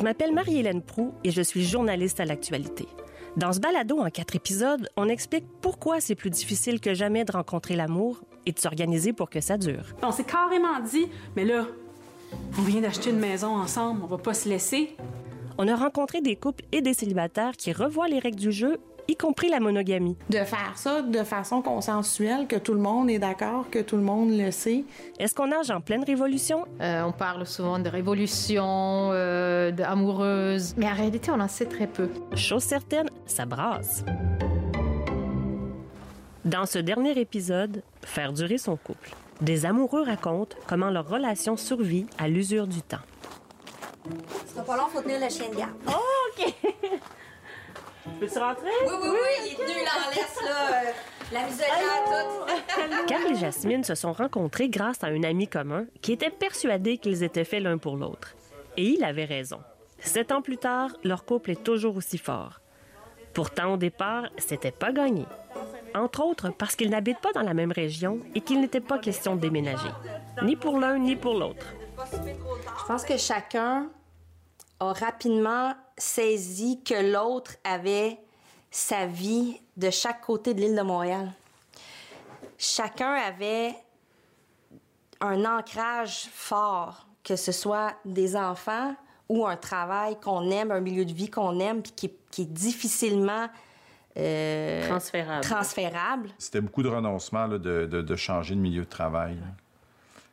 Je m'appelle Marie-Hélène Prou et je suis journaliste à l'actualité. Dans ce balado en quatre épisodes, on explique pourquoi c'est plus difficile que jamais de rencontrer l'amour et de s'organiser pour que ça dure. On s'est carrément dit, mais là, on vient d'acheter une maison ensemble, on va pas se laisser. On a rencontré des couples et des célibataires qui revoient les règles du jeu y compris la monogamie. De faire ça de façon consensuelle, que tout le monde est d'accord, que tout le monde le sait. Est-ce qu'on nage en pleine révolution? Euh, on parle souvent de révolution, euh, d'amoureuse, mais en réalité, on en sait très peu. Chose certaine, ça brasse. Dans ce dernier épisode, Faire durer son couple, des amoureux racontent comment leur relation survit à l'usure du temps. C'est pas long, faut tenir le chien de garde. Oh, OK! Peux-tu rentrer? Oui, oui, oui, il est tenu, là, en laisse, là. euh, la toute. Carl et Jasmine se sont rencontrés grâce à un ami commun qui était persuadé qu'ils étaient faits l'un pour l'autre. Et il avait raison. Sept ans plus tard, leur couple est toujours aussi fort. Pourtant, au départ, c'était pas gagné. Entre autres parce qu'ils n'habitent pas dans la même région et qu'il n'était pas question de déménager. Ni pour l'un, ni pour l'autre. Je pense que chacun a rapidement saisi que l'autre avait sa vie de chaque côté de l'île de Montréal. Chacun avait un ancrage fort, que ce soit des enfants ou un travail qu'on aime, un milieu de vie qu'on aime, puis qui, est- qui est difficilement euh, Transférable. transférable. C'était beaucoup de renoncements là, de, de- de changer de milieu de travail.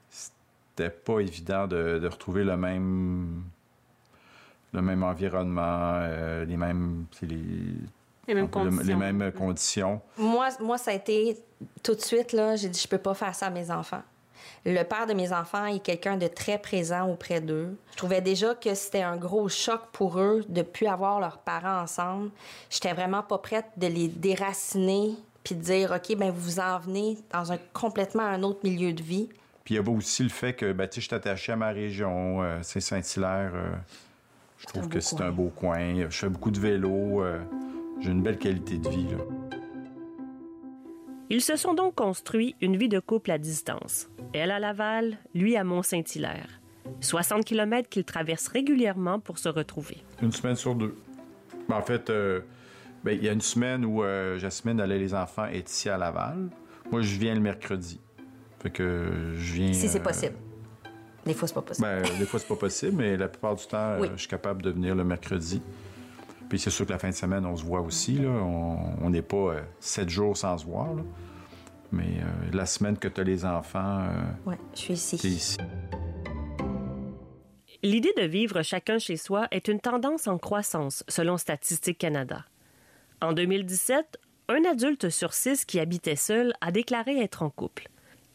C'était pas évident de, de retrouver le même le même environnement, euh, les mêmes les, Les mêmes le- conditions. les mêmes conditions. Moi, moi, ça a été tout de suite, là, j'ai dit, je peux pas faire ça à mes enfants. Le père de mes enfants est quelqu'un de très présent auprès d'eux. Je trouvais déjà que c'était un gros choc pour eux de plus avoir leurs parents ensemble. J'étais vraiment pas prête de les déraciner puis de dire, OK, ben vous vous en venez dans un complètement un autre milieu de vie. Puis il y a aussi le fait que ben, tu sais, je suis attaché à ma région, euh, c'est Saint-Hilaire. euh, je trouve que c'est un beau coin. Je fais beaucoup de vélo. euh, j'ai une belle qualité de vie. là. Ils se sont donc construits une vie de couple à distance. Elle à Laval, lui à Mont-Saint-Hilaire. 60 km qu'ils traversent régulièrement pour se retrouver. Une semaine sur deux. En fait, euh, ben, il y a une semaine où euh, Jasmine allait les enfants est ici à Laval. Moi, je viens le mercredi. Fait que je viens. Si c'est euh, possible. Des fois, c'est pas possible. Ben, des fois, c'est pas possible, mais la plupart du temps, euh, Oui. je suis capable de venir le mercredi. Puis c'est sûr que la fin de semaine, on se voit aussi. Là. On on n'est pas euh, sept jours sans se voir. là. Mais euh, la semaine que tu as les enfants, euh, ouais, je suis ici. ici. L'idée de vivre chacun chez soi est une tendance en croissance, selon Statistique Canada. En 2017, un adulte sur six qui habitait seul a déclaré être en couple.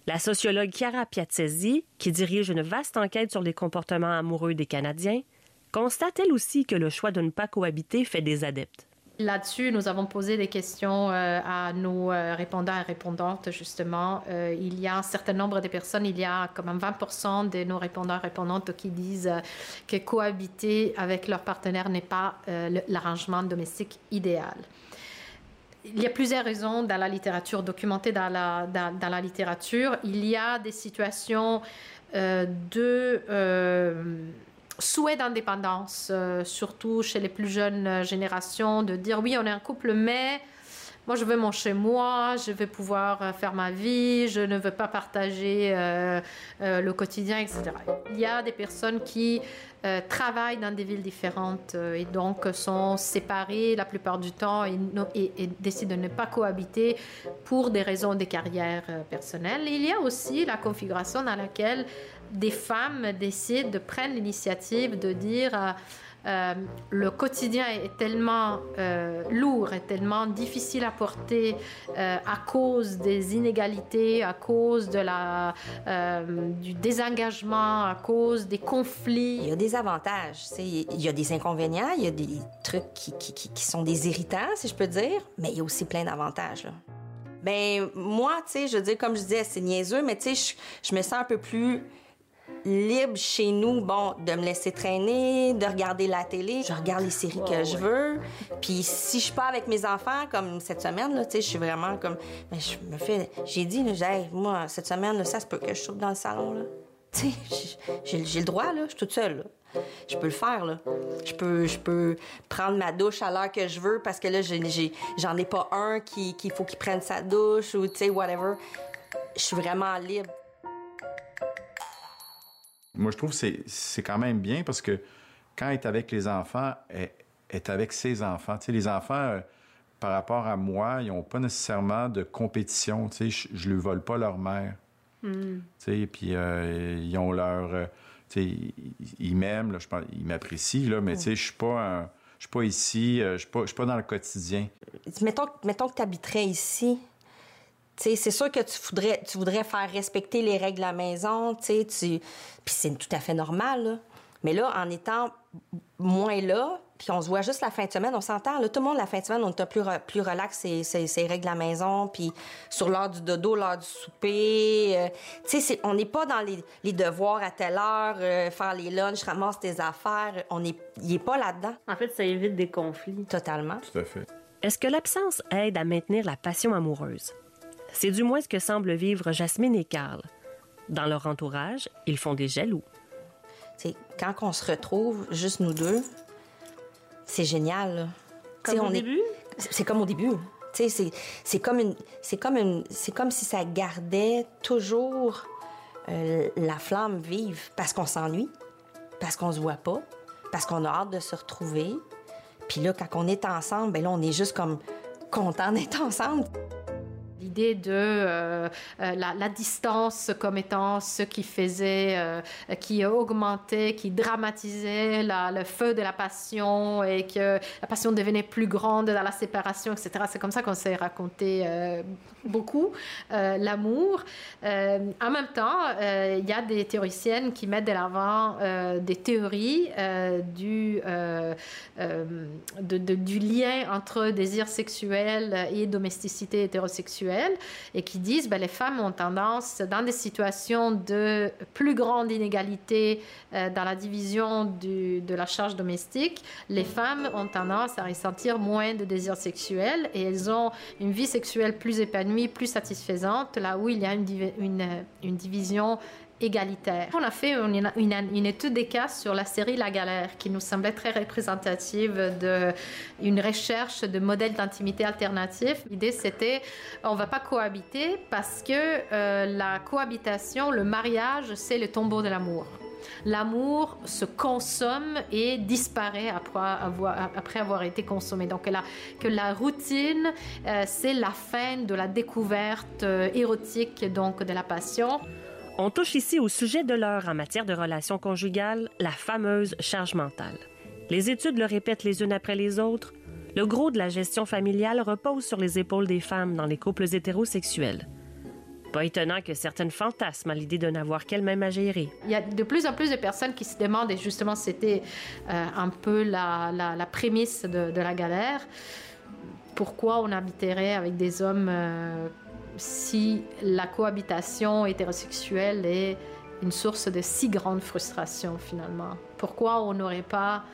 La sociologue Chiara Piazzesi, qui dirige une vaste enquête sur les comportements amoureux des Canadiens, constate elle aussi que le choix de ne pas cohabiter fait des adeptes. Là-dessus, nous avons posé des questions euh, à nos euh, répondants et répondantes, justement. Euh, il y a un certain nombre de personnes, il y a quand même 20 de nos répondants et répondantes qui disent que cohabiter avec leur partenaire n'est pas l'arrangement domestique idéal. Il y a plusieurs raisons dans la littérature, documentées dans la, dans, la littérature. Il y a des situations euh, de euh, souhait d'indépendance, euh, surtout chez les plus jeunes générations, de dire oui, on est un couple, mais moi, je veux mon chez moi, je veux pouvoir euh, faire ma vie, je ne veux pas partager euh, euh, le quotidien, etc. Il y a des personnes qui travaillent dans des villes différentes et donc sont séparées la plupart du temps et, décident de ne pas cohabiter pour des raisons de carrière personnelle. Il y a aussi la configuration dans laquelle des femmes décident de prendre l'initiative de dire euh, le quotidien est tellement euh, lourd et tellement difficile à porter euh, à cause des inégalités, à cause de la, du désengagement, à cause des Il conflits. y a des avantages. Il y a des inconvénients, il y a des trucs qui, qui, sont des irritants, si je peux dire, mais il y a aussi plein d'avantages. Ben, moi, tu sais, je veux dire, comme je disais, c'est niaiseux, mais tu sais, je, je me sens un peu plus libre chez nous, bon, de me laisser traîner, de regarder la télé. Je regarde les séries que je veux. Puis si je suis pas avec mes enfants, comme cette semaine, là, tu sais, je suis vraiment comme... Ben, je me fais... J'ai dit, là, Hey, moi, cette semaine, là, ça se peut que je saute dans le salon, là. Tu sais, j'ai- le droit, là, je suis toute seule, là. Je peux le faire, là. Je peux, je peux prendre ma douche à l'heure que je veux parce que là, j'en ai, pas un qui, qui faut qu'il prenne sa douche ou, tu sais, whatever. Je suis vraiment libre. Moi, je trouve que c'est- c'est quand même bien parce que quand elle est avec les enfants, elle est avec ses enfants. Tu sais, les enfants, euh, par rapport à moi, ils n'ont pas nécessairement de compétition. Tu sais, je ne lui vole pas leur mère. Tu sais, puis euh, ils ont leur... euh, tu sais, ils- m'aiment, je pense, ils m'apprécient, là, mais tu sais, je suis pas... un- je suis pas ici, je suis pas, je suis pas dans le quotidien. Mettons, mettons que tu habiterais ici. C'est sûr que tu voudrais, tu voudrais faire respecter les règles de la maison, tu. Puis c'est tout à fait normal, là. Mais là, en étant moins là, puis on se voit juste la fin de semaine, on s'entend, là, tout le monde, la fin de semaine, on est un plus, re- plus relax, c'est c'est- c'est règles de la maison, puis sur l'heure du dodo, l'heure du souper. euh, tu sais, c'est- on n'est pas dans les, les devoirs à telle heure, euh, faire les lunchs, ramasse tes affaires. On est, il est pas là-dedans, En fait, ça évite des conflits. totalement. Tout à fait. Est-ce que l'absence aide à maintenir la passion amoureuse? C'est du moins ce que semblent vivre Jasmine et Carl. Dans leur entourage, ils font des jaloux. Tu sais, quand on se retrouve, juste nous deux, c'est génial. Comme au on est- début? C'est c'est comme au début. Tu sais, c'est- c'est comme une, c'est comme une, c'est comme si ça gardait toujours euh, la flamme vive parce qu'on s'ennuie, parce qu'on se voit pas, parce qu'on a hâte de se retrouver. Puis là, quand on est ensemble, ben là, on est juste comme content d'être ensemble. L'idée de euh, euh, la, distance comme étant ce qui faisait, euh, qui augmentait, qui dramatisait le feu de la passion et que la passion devenait plus grande dans la séparation, etc. C'est comme ça qu'on s'est raconté beaucoup l'amour. En même temps, il y a des théoriciennes qui mettent de l'avant des théories du, du lien entre désir sexuel et domesticité hétérosexuelle et qui disent ben, les femmes ont tendance, dans des situations de plus grande inégalité euh, dans la division de la charge domestique, les femmes ont tendance à ressentir moins de désir sexuel et elles ont une vie sexuelle plus épanouie, plus satisfaisante, là où il y a une, une, une division On a fait une, étude des cas sur la série La Galère qui nous semblait très représentative d'une recherche de modèles d'intimité alternatifs. L'idée c'était on va pas cohabiter parce que euh, la cohabitation, le mariage, c'est le tombeau de l'amour. L'amour se consomme et disparaît après avoir, été consommé. Donc la, que la routine, euh, c'est la fin de la découverte euh, érotique donc de la passion. On touche ici au sujet de l'heure en matière de relations conjugales, la fameuse charge mentale. Les études le répètent les unes après les autres. Le gros de la gestion familiale repose sur les épaules des femmes dans les couples hétérosexuels. Pas étonnant que certaines fantasment à l'idée de n'avoir qu'elles-mêmes à gérer. Il y a de plus en plus de personnes qui se demandent, et justement c'était euh, un peu la, prémisse de, de la galère, pourquoi on habiterait avec des hommes euh, si la cohabitation hétérosexuelle est une source de si grande frustration finalement. Pourquoi on n'aurait pas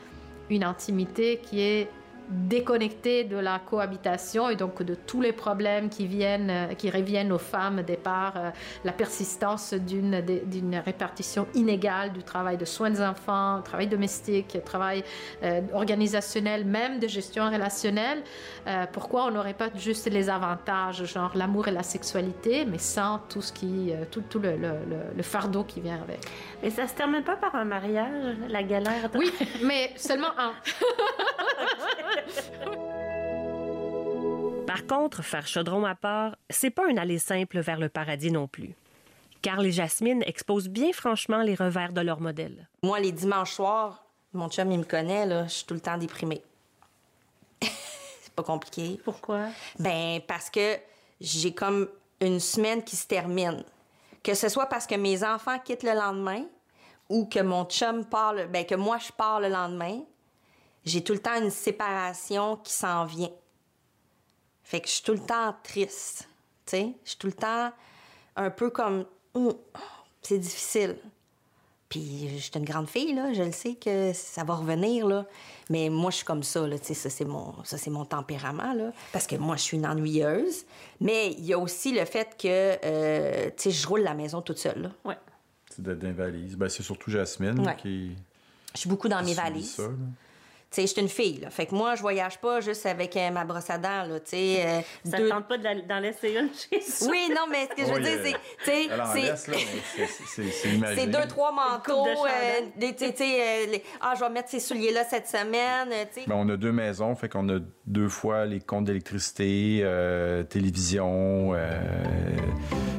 une intimité qui est déconnectée de la cohabitation et donc de tous les problèmes qui viennent, euh, qui reviennent aux femmes des par euh, la persistance d'une d'une répartition inégale du travail de soins des enfants, travail domestique, travail euh, organisationnel, même de gestion relationnelle. Euh, pourquoi on n'aurait pas juste les avantages, genre l'amour et la sexualité, mais sans tout ce qui, tout, tout le, le- le- le fardeau qui vient avec? Mais ça se termine pas par un mariage, la galère? Oui, mais seulement un. Par contre, faire chaudron à part, c'est pas un aller simple vers le paradis non plus. Carl et Jasmine exposent bien franchement les revers de leur modèle. Moi, les dimanches soirs, mon chum, il me connaît, là, je suis tout le temps déprimée. c'est pas compliqué. Pourquoi? Ben, parce que j'ai comme une semaine qui se termine. Que ce soit parce que mes enfants quittent le lendemain ou que mon chum part, le- ben, que moi, je pars le lendemain, j'ai tout le temps une séparation qui s'en vient. Fait que je suis tout le temps triste. Tu sais, je suis tout le temps un peu comme. Hum, c'est difficile. Puis je suis une grande fille, là. Je le sais que ça va revenir, là. Mais moi, je suis comme ça, là. Tu sais, ça, c'est mon, ça, c'est mon tempérament, là. Parce que moi, je suis une ennuyeuse. Mais il y a aussi le fait que, euh, tu sais, je roule la maison toute seule, là. Ouais. C'est d'être d'invalise. Ben, c'est surtout Jasmine Ouais. qui, Je suis beaucoup dans mes valises. ça, sais, je suis une fille, là. Fait que moi, je voyage pas juste avec euh, ma brosse à dents, là. Tu sais, euh, Ça deux- ne tente pas d'en laisser une chez soi? Oui, non, mais ce que je veux Oui, dire, euh, c'est. C'est- c'est- deux, trois manteaux, de euh, tu sais, euh, les- ah, je vais mettre ces souliers-là cette semaine, euh, tu sais. Ben, on a deux maisons, fait qu'on a deux fois les comptes d'électricité, euh, télévision, euh,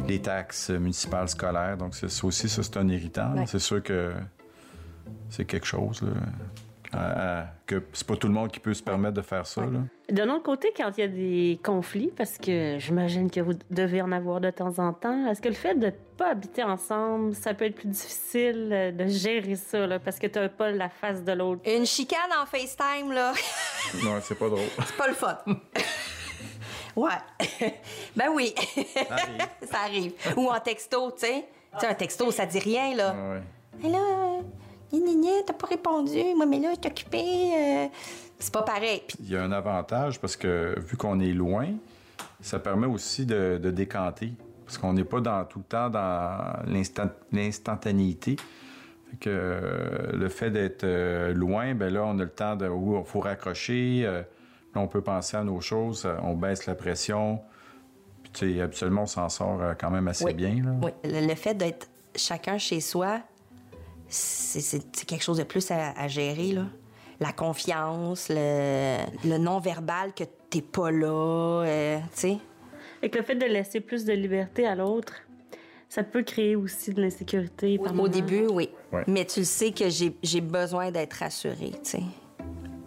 les taxes municipales scolaires. Donc, c'est- ça aussi, ça, c'est un irritant. Ouais. C'est sûr que c'est quelque chose, là. À- à- que c'est pas tout le monde qui peut se permettre de faire ça, là. D'un autre côté, quand il y a des conflits, parce que j'imagine que vous devez en avoir de temps en temps, est-ce que le fait de ne pas habiter ensemble, ça peut être plus difficile euh, de gérer ça, là, parce que tu n'as pas la face de l'autre? Une chicane en FaceTime, là, Non, c'est pas drôle. c'est pas le fun. ouais. ben oui, Arrive. ça arrive. Ou en texto, tu sais. Tu sais, un texto, ça dit rien, là. Ah ouais. Mais là, euh, gna, t'as pas répondu. Moi, mais là, je suis occupée. euh. C'est pas pareil. Il y a un avantage parce que vu qu'on est loin, ça permet aussi de, de décanter. Parce qu'on n'est pas dans, tout le temps dans l'instant- l'instantanéité. Fait que euh, le fait d'être euh, loin, ben là, on a le temps de. où il faut raccrocher. euh, là, on peut penser à nos choses. on baisse la pression. Puis, tu sais, habituellement, on s'en sort quand même assez Oui. bien. Là. oui, le, le fait d'être chacun chez soi, c'est quelque chose de plus à, à gérer, là. La confiance, le, le non-verbal que t'es pas là, euh, tu sais. Et que le fait de laisser plus de liberté à l'autre, ça peut créer aussi de l'insécurité par Au moment. début, oui. Ouais. Mais tu le sais que j'ai besoin d'être rassurée, tu sais.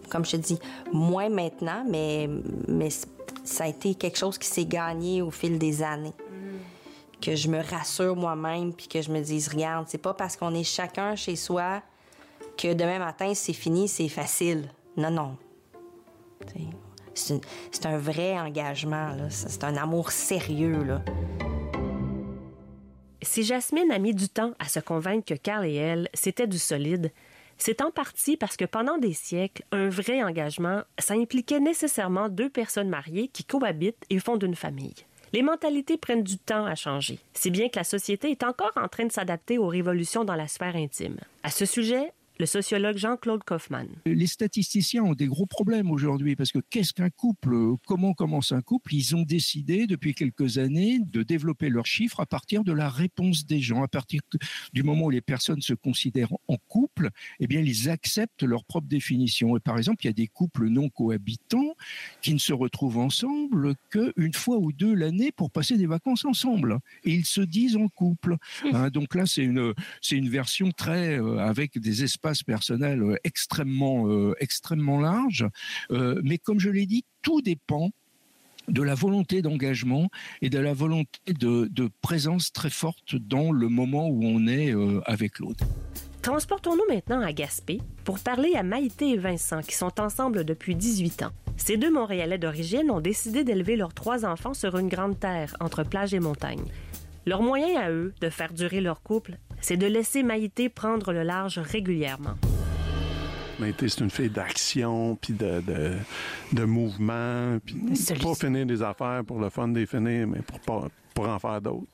Comme je te dis, moins maintenant, mais, mais ça a été quelque chose qui s'est gagné au fil des années. Que je me rassure moi-même, puis que je me dise, regarde, c'est pas parce qu'on est chacun chez soi que demain matin, c'est fini, c'est facile. Non, non. C'est un vrai engagement, c'est un amour sérieux, là. Si Jasmine a mis du temps à se convaincre que Carl et elle, c'était du solide, c'est en partie parce que pendant des siècles, un vrai engagement, ça impliquait nécessairement deux personnes mariées qui cohabitent et fondent une famille. Les mentalités prennent du temps à changer, si bien que la société est encore en train de s'adapter aux révolutions dans la sphère intime. À ce sujet, le sociologue Jean-Claude Kaufmann. Les statisticiens ont des gros problèmes aujourd'hui parce que qu'est-ce qu'un couple Comment commence un couple? Ils ont décidé depuis quelques années de développer leurs chiffres à partir de la réponse des gens. À partir du moment où les personnes se considèrent en couple, eh bien, ils acceptent leur propre définition. Et par exemple, il y a des couples non cohabitants qui ne se retrouvent ensemble qu'une fois ou deux l'année pour passer des vacances ensemble. Et ils se disent en couple. Hein, donc là, c'est une, c'est une version très euh, avec des espaces personnels euh, extrêmement euh, extrêmement larges. Euh, mais comme je l'ai dit, tout dépend de la volonté d'engagement et de la volonté de, de présence très forte dans le moment où on est avec l'autre. Transportons-nous maintenant à Gaspé pour parler à Maïté et Vincent qui sont ensemble depuis 18 ans. Ces deux Montréalais d'origine ont décidé d'élever leurs trois enfants sur une grande terre entre plage et montagne. Leur moyen à eux de faire durer leur couple, c'est de laisser Maïté prendre le large régulièrement. Maïté, c'est une fille d'action, puis de, de, de mouvement, puis pas finir des affaires pour le fun des finir, mais pour pas pour en faire d'autres.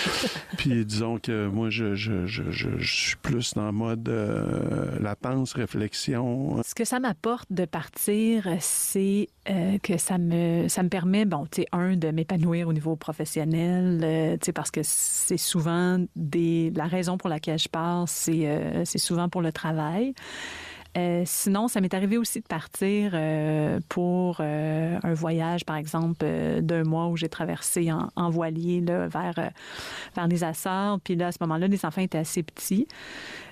puis disons que moi, je, je, je, je, suis plus dans le mode euh, latence, réflexion. Ce que ça m'apporte de partir, c'est euh, que ça me, ça me permet, bon, tu sais, un, de m'épanouir au niveau professionnel, euh, tu sais, parce que c'est souvent des, la raison pour laquelle je pars, c'est c'est souvent pour le travail. Euh, sinon, ça m'est arrivé aussi de partir euh, pour euh, un voyage, par exemple, d'un mois où j'ai traversé en, voilier là, vers, vers les Açores. Puis là, à ce moment-là, les enfants étaient assez petits.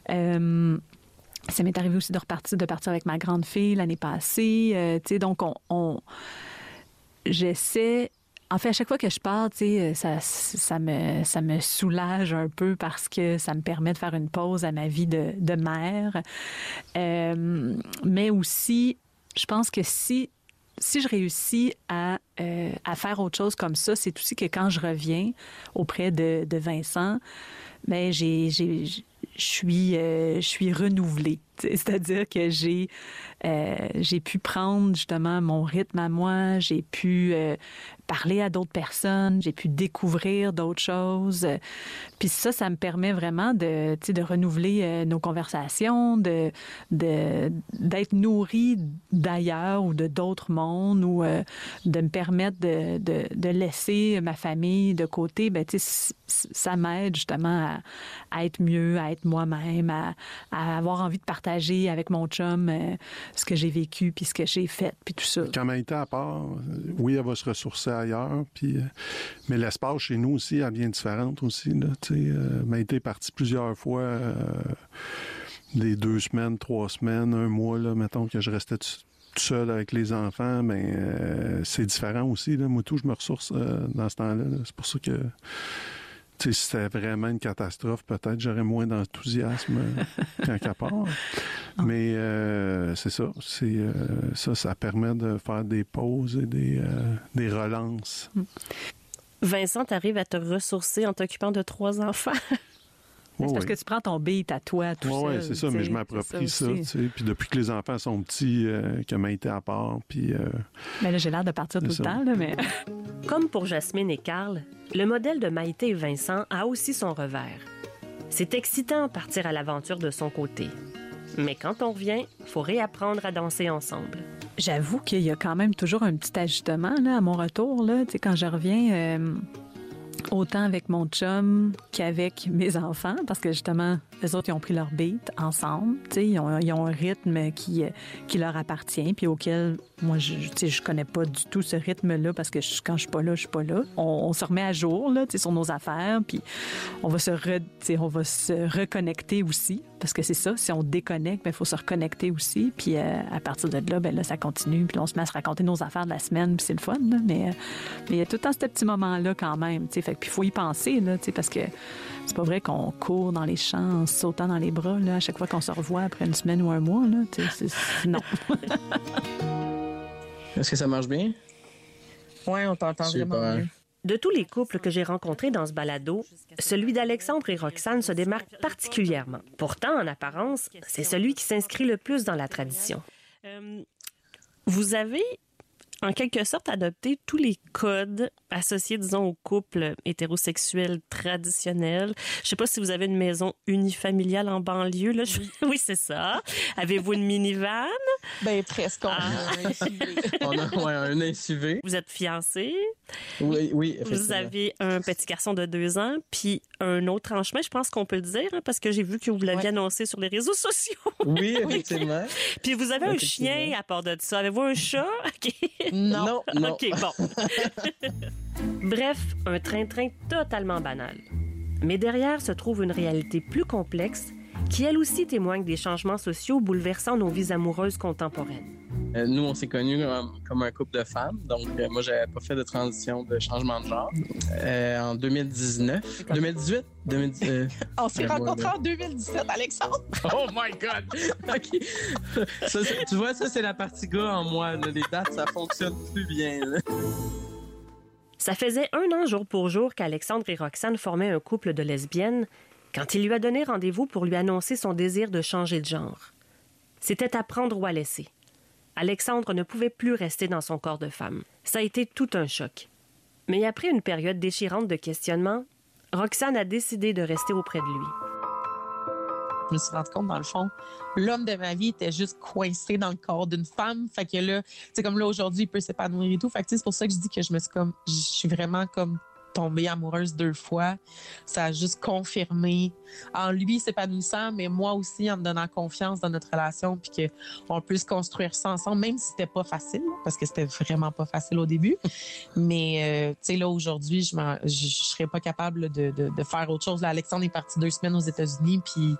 Ça m'est arrivé aussi de repartir, de partir avec ma grande fille l'année passée. Tu sais, donc, on, on- j'essaie. En fait, à chaque fois que je tu sais, ça, ça, me, ça me soulage un peu parce que ça me permet de faire une pause à ma vie de, de mère. Euh, mais aussi, je pense que si, si je réussis à, euh, à faire autre chose comme ça, c'est aussi que quand je reviens auprès de, de Vincent, ben j'ai, j'ai, je suis, euh, je suis renouvelée. C'est-à-dire que j'ai, euh, j'ai pu prendre justement mon rythme à moi, j'ai pu euh, parler à d'autres personnes, j'ai pu découvrir d'autres choses. Puis ça, ça me permet vraiment de, de renouveler nos conversations, de d'être nourri d'ailleurs ou de d'autres mondes ou de me permettre de, de, de, laisser ma famille de côté. Ben, ça m'aide justement à, être mieux, moi-même, à, avoir envie de partager avec mon chum euh, ce que j'ai vécu puis ce que j'ai fait puis tout ça. Quand Maïté à part, oui, elle va se ressourcer ailleurs, puis, euh, mais l'espace chez nous aussi est bien différente aussi. Là, euh, Maïté est partie plusieurs fois, euh, des deux semaines, trois semaines, un mois, là, mettons que je restais tout seul avec les enfants, mais c'est différent aussi. Là. Moi, tout, je me ressource dans ce temps-là. c'est pour ça que si c'était vraiment une catastrophe, peut-être j'aurais moins d'enthousiasme quand qu'à part. Ah. Mais euh, c'est ça. C'est euh, ça, ça permet de faire des pauses et des, euh, des relances. Mm. Vincent, tu arrives à te ressourcer en t'occupant de trois enfants? c'est parce que tu prends ton beat à toi, tout Oui, c'est ça, mais je m'approprie ça. puis depuis que les enfants sont petits, euh, que été à part, puis... Euh, mais là, j'ai l'air de partir tout le temps, là, mais... Comme pour Jasmine et Carl, le modèle de Maïté et Vincent a aussi son revers. C'est excitant partir à l'aventure de son côté. Mais quand on revient, faut réapprendre à danser ensemble. J'avoue qu'il y a quand même toujours un petit ajustement là, à mon retour. Là. quand je reviens, euh, autant avec mon chum qu'avec mes enfants, parce que justement, les autres, ils ont pris leur beat ensemble. Ils ont, ils ont un rythme qui, qui leur appartient, puis auquel moi, je je connais pas du tout ce rythme-là, parce que quand je suis pas là, je suis pas là. On, se remet à jour là, sur nos affaires, puis on va se, on va se reconnecter aussi, parce que c'est ça, si on déconnecte, il ben, faut se reconnecter aussi, puis euh, à partir de là, ben là, ça continue, puis on se met à se raconter nos affaires de la semaine, puis c'est le fun, là, mais, mais il y a tout le temps ce petit moment-là quand même, fait, puis il faut y penser, là, parce que c'est pas vrai qu'on court dans les champs en sautant dans les bras là, à chaque fois qu'on se revoit après une semaine ou un mois. Là, non. Est-ce que ça marche bien? Oui, on t'entend vraiment bien. De tous les couples que j'ai rencontrés dans ce balado, celui d'Alexandre et Roxane se démarque particulièrement. Pourtant, en apparence, c'est celui qui s'inscrit le plus dans la tradition. Euh, vous avez en quelque sorte adopter tous les codes associés, disons, au couple hétérosexuel traditionnel. Je sais pas si vous avez une maison unifamiliale en banlieue, là. Oui, c'est ça. Avez-vous une minivan? Ben, presque. On a un SUV. on a un SUV. Vous êtes fiancé? Oui, oui, Vous avez un petit garçon de deux ans, puis un autre en chemin, je pense qu'on peut le dire, hein, parce que j'ai vu que vous l'aviez annoncé sur les réseaux sociaux. Oui, effectivement. puis vous avez un chien à part de ça. Avez-vous un chat? Non. non. OK, bon. Bref, un train-train totalement banal. Mais derrière se trouve une réalité plus complexe qui elle aussi témoigne des changements sociaux bouleversant nos vies amoureuses contemporaines. Euh, nous, on s'est connus comme, un couple de femmes, donc euh, moi, j'avais pas fait de transition de changement de genre. Euh, en 2019, 2018, 2018 on s'est rencontrés en 2017, Alexandre. oh my God! tu vois, ça, c'est la partie gars en moi. Les dates, ça fonctionne plus bien. Ça faisait un an jour pour jour qu'Alexandre et Roxane formaient un couple de lesbiennes quand il lui a donné rendez-vous pour lui annoncer son désir de changer de genre. C'était à prendre ou à laisser. Alexandre ne pouvait plus rester dans son corps de femme. Ça a été tout un choc. Mais après une période déchirante de questionnement, Roxane a décidé de rester auprès de lui. Je me suis rendu compte, dans le fond, l'homme de ma vie était juste coincé dans le corps d'une femme. Fait que là, c'est comme là, aujourd'hui, il peut s'épanouir et tout. Fait que c'est pour ça que je dis que je me suis comme, je suis vraiment comme tombée amoureuse deux fois. Ça a juste confirmé en lui s'épanouissant, mais moi aussi en me donnant confiance dans notre relation, puis qu'on puisse construire ça ensemble, même si c'était pas facile, parce que c'était vraiment pas facile au début. mais euh, tu sais là aujourd'hui, je ne serais pas capable de, de, faire autre chose. Là, Alexandre est parti deux semaines aux États-Unis, puis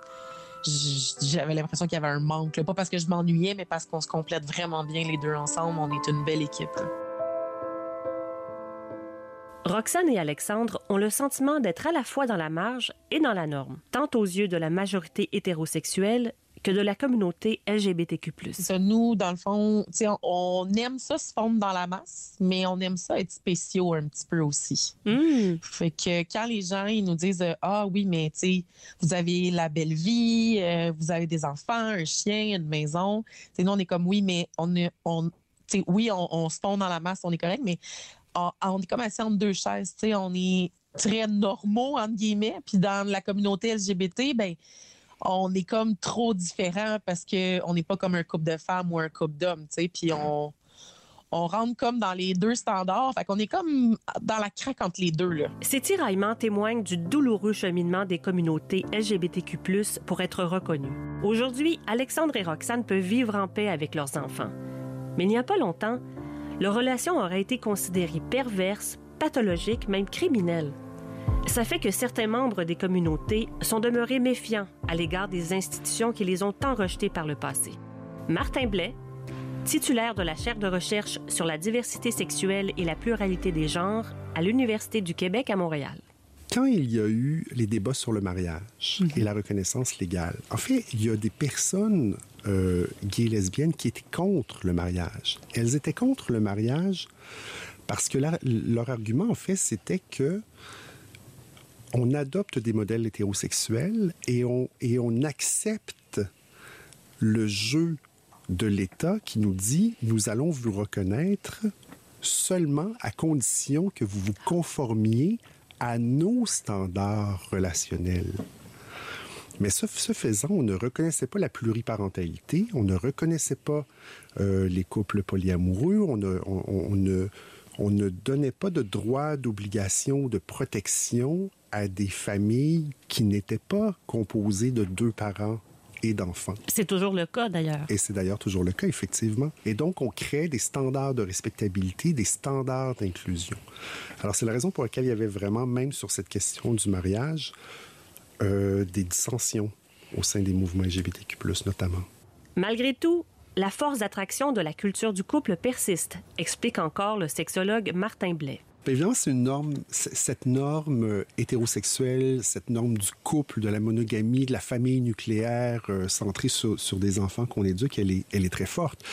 j'avais l'impression qu'il y avait un manque. Pas parce que je m'ennuyais, mais parce qu'on se complète vraiment bien les deux ensemble. On est une belle équipe. Roxane et Alexandre ont le sentiment d'être à la fois dans la marge et dans la norme, tant aux yeux de la majorité hétérosexuelle que de la communauté LGBTQ+. Ça, nous, dans le fond, on, aime ça se fondre dans la masse, mais on aime ça être spéciaux un petit peu aussi. Hmm. Fait que quand les gens ils nous disent ah oui mais tu sais vous avez la belle vie, euh, vous avez des enfants, un chien, une maison, nous on est comme oui mais on, on oui on, on se fond dans la masse, on est correct, mais on, est comme assis entre deux chaises. Tu sais, on est très normaux, entre guillemets. Puis dans la communauté LGBT, ben on est comme trop différents parce qu'on n'est pas comme un couple de femmes ou un couple d'hommes, tu sais. Puis on, on rentre comme dans les deux standards. Fait qu'on est comme dans la craque entre les deux. Là. Ces tiraillements témoignent du douloureux cheminement des communautés LGBTQ, pour être reconnus. Aujourd'hui, Alexandre et Roxane peuvent vivre en paix avec leurs enfants. Mais il n'y a pas longtemps, leur relation aurait été considérée perverse, pathologique, même criminelle. Ça fait que certains membres des communautés sont demeurés méfiants à l'égard des institutions qui les ont tant rejetées par le passé. Martin Blais, titulaire de la chaire de recherche sur la diversité sexuelle et la pluralité des genres à l'Université du Québec à Montréal. Quand il y a eu les débats sur le mariage mhm. et la reconnaissance légale, en fait, il y a des personnes euh, gays lesbiennes qui étaient contre le mariage. Elles étaient contre le mariage parce que leur argument, en fait, c'était que on adopte des modèles hétérosexuels et on, et on accepte le jeu de l'État qui nous dit nous allons vous reconnaître seulement à condition que vous vous conformiez à nos standards relationnels. Mais ce, faisant, on ne reconnaissait pas la pluriparentalité, on ne reconnaissait pas euh, les couples polyamoureux, on ne, on, ne, on ne donnait pas de droits, d'obligations, de protection à des familles qui n'étaient pas composées de deux parents et d'enfants. C'est toujours le cas d'ailleurs. Et c'est d'ailleurs toujours le cas, effectivement. Et donc, on crée des standards de respectabilité, des standards d'inclusion. Alors, c'est la raison pour laquelle il y avait vraiment, même sur cette question du mariage, euh, des dissensions au sein des mouvements LGBTQ, notamment. Malgré tout, la force d'attraction de la culture du couple persiste, explique encore le sexologue Martin Blais. Évidemment, c'est une norme, cette norme euh, hétérosexuelle, cette norme du couple, de la monogamie, de la famille nucléaire euh, centrée sur, des enfants qu'on éduque, elle est, est très forte.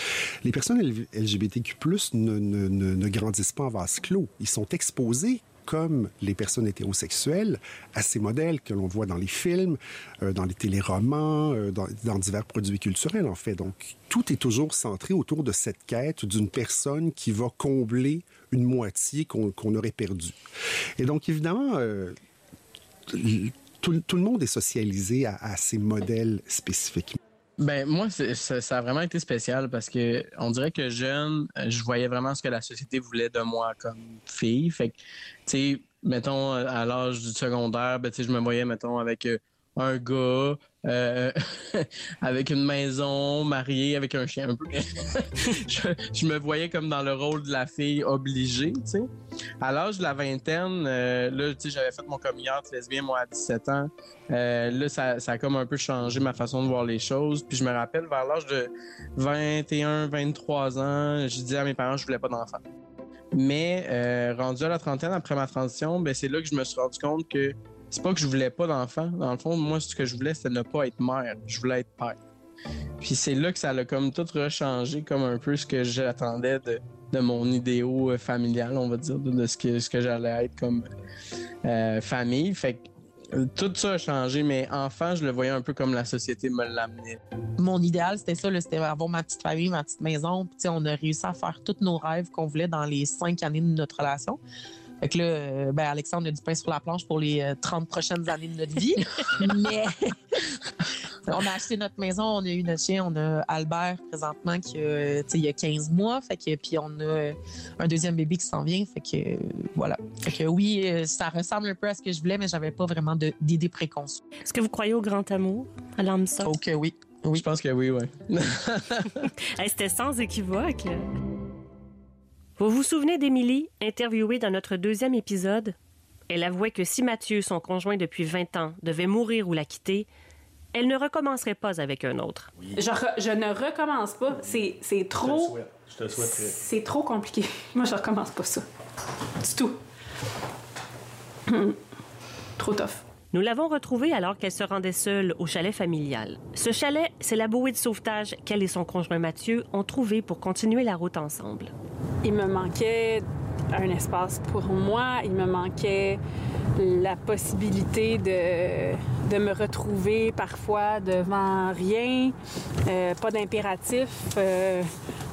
Les personnes LGBTQ+, ne, ne, ne grandissent pas en vase clos. Ils sont exposés comme les personnes hétérosexuelles à ces modèles que l'on voit dans les films, euh, dans les téléromans, euh, dans, divers produits culturels, en fait. Donc, tout est toujours centré autour de cette quête d'une personne qui va combler une moitié qu'on aurait perdue. Et donc, évidemment, euh, tout, tout, le monde est socialisé à, à ces modèles spécifiques. Ben moi, ça, a vraiment été spécial parce que on dirait que jeune, euh, je voyais vraiment ce que la société voulait de moi comme fille. Fait que, tu sais, mettons, à l'âge du secondaire, ben, tu sais, je me voyais, mettons, avec euh, un gars euh, avec une maison, marié avec un chien. je, me voyais comme dans le rôle de la fille obligée, tu sais. À l'âge de la vingtaine, euh, là, tu sais, j'avais fait mon coming lesbien, moi, à 17 ans. Euh, là, ça, ça, a comme un peu changé ma façon de voir les choses. Puis je me rappelle, vers l'âge de 21, 23 ans, je disais à mes parents que je voulais pas d'enfant. Mais rendu à la trentaine, après ma transition, ben, c'est là que je me suis rendu compte que c'est pas que je voulais pas d'enfant. Dans le fond, moi, ce que je voulais, c'était ne pas être mère. Je voulais être père. Puis c'est là que ça a comme tout rechangé, comme un peu ce que j'attendais de, de, mon idéal euh, familial, on va dire, de, ce que, ce que j'allais être comme euh, famille. Fait que euh, tout ça a changé, mais enfant, je le voyais un peu comme la société me l'amenait. Mon idéal, c'était ça, c'était avoir ma petite famille, ma petite maison. Puis on a réussi à faire tous nos rêves qu'on voulait dans les cinq années de notre relation. Fait que là, euh, ben, Alexandre a du pain sur la planche pour les 30 euh, prochaines années de notre vie. Mais on a acheté notre maison, on a eu notre chien, on a Albert présentement qui a, il y a 15 mois. Fait que, puis on a un deuxième bébé qui s'en vient. Fait que voilà. Fait que oui, euh, ça ressemble un peu à ce que je voulais, mais j'avais pas vraiment d'idée préconçue. Est-ce que vous croyez au grand amour, à l'âme Ok, oui. Oui. Je pense que oui, oui. C'était sans équivoque. Vous vous souvenez d'Émilie, interviewée dans notre deuxième épisode? Elle avouait que si Mathieu, son conjoint depuis 20 ans, devait mourir ou la quitter, elle ne recommencerait pas avec un autre. Je, je, ne recommence pas. C'est, c'est trop. Je te, souhaite. C'est trop compliqué. Moi, je recommence pas ça. Du tout. trop tough. Nous l'avons retrouvée alors qu'elle se rendait seule au chalet familial. Ce chalet, c'est la bouée de sauvetage qu'elle et son conjoint Mathieu ont trouvé pour continuer la route ensemble. Il me manquait un espace pour moi, il me manquait la possibilité de, me retrouver parfois devant rien, euh, pas d'impératif. Euh,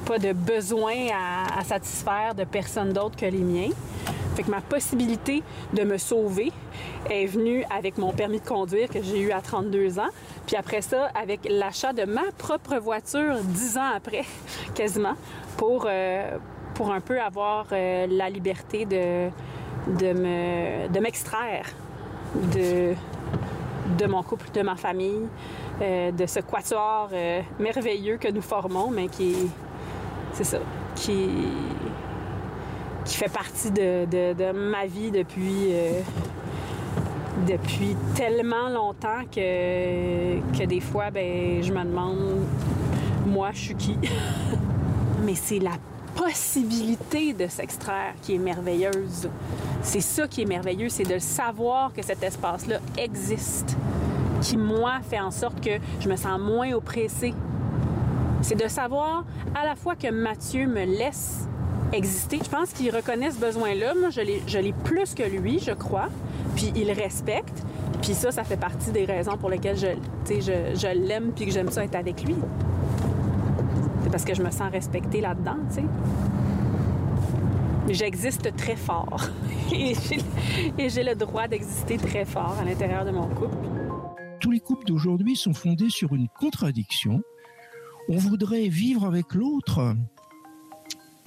pas de besoin à, satisfaire de personne d'autre que les miens. Fait que ma possibilité de me sauver est venue avec mon permis de conduire que j'ai eu à 32 ans. Puis après ça, avec l'achat de ma propre voiture 10 ans après, quasiment, pour, euh, pour un peu avoir euh, la liberté de, de, me, de m'extraire de, de mon couple, de ma famille, euh, de ce quatuor merveilleux que nous formons, mais qui est, c'est ça, qui, qui fait partie de, ma vie depuis, euh, depuis tellement longtemps que, que des fois, ben, je me demande, moi, je suis qui? Mais c'est la possibilité de s'extraire qui est merveilleuse. C'est ça qui est merveilleux, c'est de savoir que cet espace-là existe, qui, moi, fait en sorte que je me sens moins oppressée. C'est de savoir à la fois que Mathieu me laisse exister. Je pense qu'il reconnaît ce besoin-là. Moi, je l'ai plus que lui, je crois. Puis il respecte. Puis ça, ça fait partie des raisons pour lesquelles je, je, je l'aime puis que j'aime ça être avec lui. C'est parce que je me sens respectée là-dedans, tu sais. J'existe très fort. et j'ai le droit d'exister très fort à l'intérieur de mon couple. Tous les couples d'aujourd'hui sont fondés sur une contradiction. On voudrait vivre avec l'autre,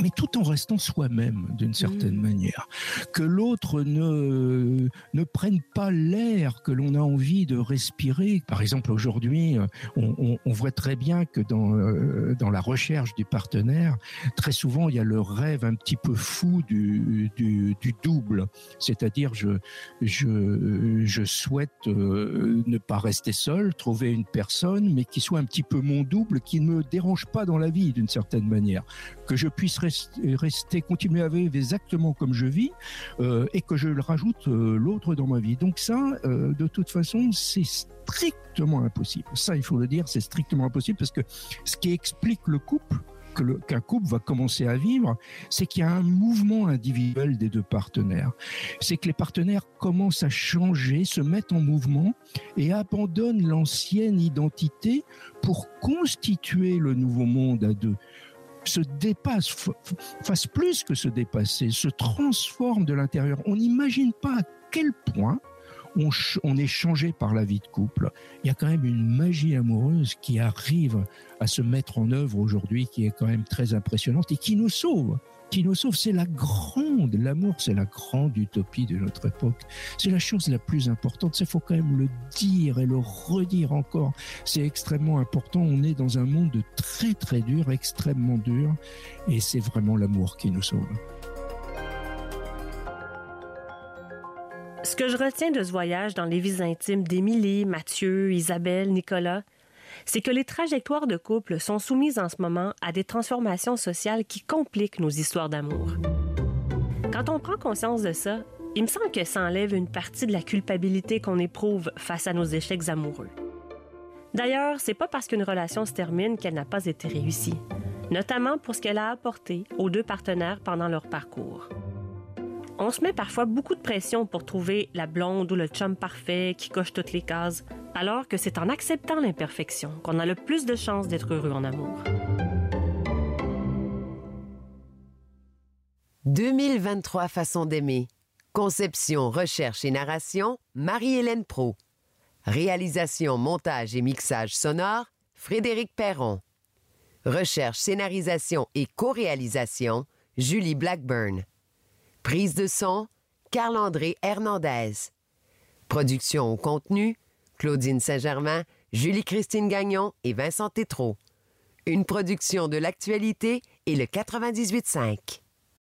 mais tout en restant soi-même d'une certaine mmh. manière. Que l'autre ne, ne prenne pas l'air que l'on a envie de respirer. Par exemple, aujourd'hui, on, on, voit très bien que dans, euh, dans la recherche du partenaire, très souvent, il y a le rêve un petit peu fou du, du, du double. C'est-à-dire, je, je, je souhaite euh, ne pas rester seul, trouver une personne, mais qui soit un petit peu mon double, qui ne me dérange pas dans la vie d'une certaine manière. Que je puisse rester rester, continuer à vivre exactement comme je vis euh, et que je rajoute euh, l'autre dans ma vie. Donc ça, euh, de toute façon, c'est strictement impossible. Ça, il faut le dire, c'est strictement impossible parce que ce qui explique le couple, qu'un couple va commencer à vivre, c'est qu'il y a un mouvement individuel des deux partenaires. C'est que les partenaires commencent à changer, se mettent en mouvement et abandonnent l'ancienne identité pour constituer le nouveau monde à deux se dépasse, fasse plus que se dépasser, se transforme de l'intérieur. On n'imagine pas à quel point on, on, est changé par la vie de couple. Il y a quand même une magie amoureuse qui arrive à se mettre en œuvre aujourd'hui, qui est quand même très impressionnante et qui nous sauve qui nous sauve. C'est la grande, l'amour, c'est la grande utopie de notre époque. C'est la chose la plus importante. Il faut quand même le dire et le redire encore. C'est extrêmement important. On est dans un monde très très dur, extrêmement dur, et c'est vraiment l'amour qui nous sauve. Ce que je retiens de ce voyage dans les vies intimes d'Émilie, Mathieu, Isabelle, Nicolas, c'est que les trajectoires de couple sont soumises en ce moment à des transformations sociales qui compliquent nos histoires d'amour. Quand on prend conscience de ça, il me semble que ça enlève une partie de la culpabilité qu'on éprouve face à nos échecs amoureux. D'ailleurs, c'est pas parce qu'une relation se termine qu'elle n'a pas été réussie, notamment pour ce qu'elle a apporté aux deux partenaires pendant leur parcours. On se met parfois beaucoup de pression pour trouver la blonde ou le chum parfait qui coche toutes les cases, alors que c'est en acceptant l'imperfection qu'on a le plus de chances d'être heureux en amour. 2023 façons d'aimer. Conception, recherche et narration, Marie-Hélène Pro. Réalisation, montage et mixage sonore, Frédéric Perron. Recherche, scénarisation et co-réalisation, Julie Blackburn. Prise de son, Carl-André Hernandez. Production au contenu, Claudine Saint-Germain, Julie-Christine Gagnon et Vincent Tétrault. Une production de l'actualité et le 98.5.